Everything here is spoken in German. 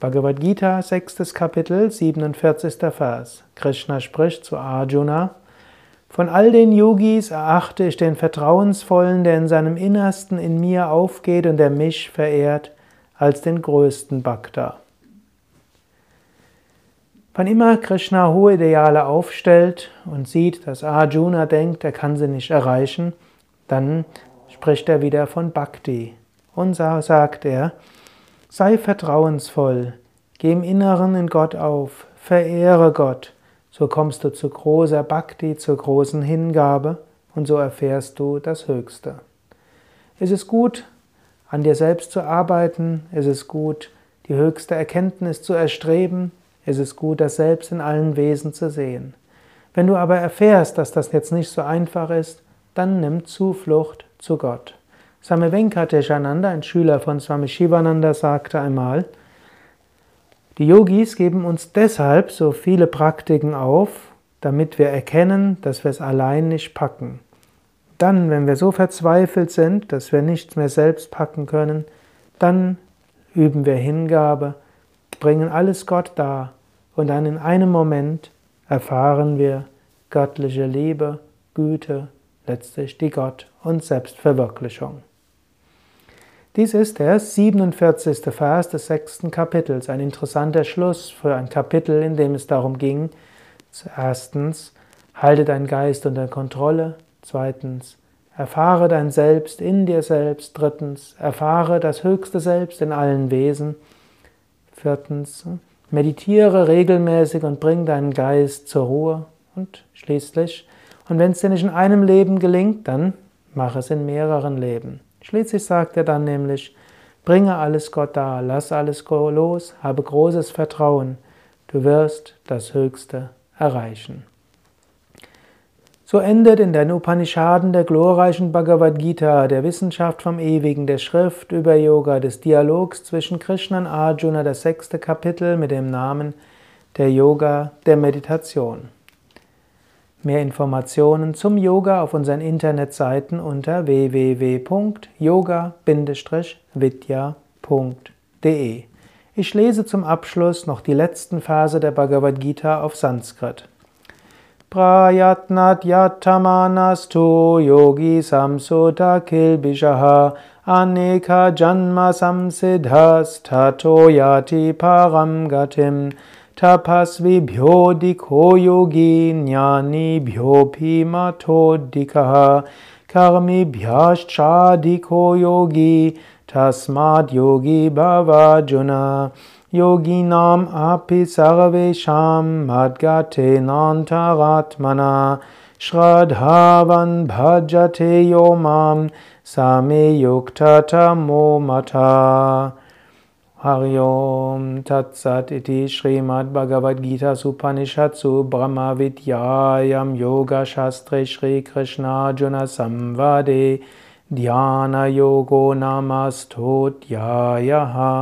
Bhagavad Gita, sechstes Kapitel, 47. Vers. Krishna spricht zu Arjuna, von all den Yogis erachte ich den Vertrauensvollen, der in seinem Innersten in mir aufgeht und der mich verehrt, als den größten Bhakta. Wann immer Krishna hohe Ideale aufstellt und sieht, dass Arjuna denkt, er kann sie nicht erreichen, dann spricht er wieder von Bhakti. Und sagt er, Sei vertrauensvoll, geh im Inneren in Gott auf, verehre Gott, so kommst du zu großer Bhakti, zur großen Hingabe und so erfährst du das Höchste. Es ist gut, an dir selbst zu arbeiten, es ist gut, die höchste Erkenntnis zu erstreben, es ist gut, das Selbst in allen Wesen zu sehen. Wenn du aber erfährst, dass das jetzt nicht so einfach ist, dann nimm Zuflucht zu Gott. Swami Venkateshananda, ein Schüler von Swami Shivananda, sagte einmal, die Yogis geben uns deshalb so viele Praktiken auf, damit wir erkennen, dass wir es allein nicht packen. Dann, wenn wir so verzweifelt sind, dass wir nichts mehr selbst packen können, dann üben wir Hingabe, bringen alles Gott dar und dann in einem Moment erfahren wir göttliche Liebe, Güte, letztlich die Gott- und Selbstverwirklichung. Dies ist der 47. Vers des sechsten Kapitels, ein interessanter Schluss für ein Kapitel, in dem es darum ging, erstens, halte deinen Geist unter Kontrolle, zweitens, erfahre dein Selbst in dir selbst, drittens, erfahre das höchste Selbst in allen Wesen, viertens, meditiere regelmäßig und bring deinen Geist zur Ruhe und schließlich, und wenn es dir nicht in einem Leben gelingt, dann mach es in mehreren Leben. Schließlich sagt er dann nämlich, bringe alles Gott dar, lass alles los, habe großes Vertrauen, du wirst das Höchste erreichen. So endet in den Upanishaden der glorreichen Bhagavad Gita, der Wissenschaft vom Ewigen, der Schrift über Yoga, des Dialogs zwischen Krishna und Arjuna, das sechste Kapitel mit dem Namen der Yoga der Meditation. Mehr Informationen zum Yoga auf unseren Internetseiten unter www.yoga-vidya.de. Ich lese zum Abschluss noch die letzten Verse der Bhagavad Gita auf Sanskrit. Prayatnat yatamanastu yogi samsota kilbishaha aneka janma samsiddhas tato yati param gatim तपस्विभ्योऽधिको योगी ज्ञानीभ्योऽपि मठोऽधिकः कमिभ्यश्चाधिको योगी तस्माद् योगी भवार्जुन। योगिनाम् अपि सर्वेषां मद्गतेनान्तरात्मना श्रद्धावन् भजते यो मां समे युक्ततमो मोमठ Hariom Tatsat iti Srimad Bhagavad Gita Supanishatsu Brahma Vidyayam Yoga Shastre Shri Krishna Juna Samvade Dhyana Yogo Namasto Dhyayaha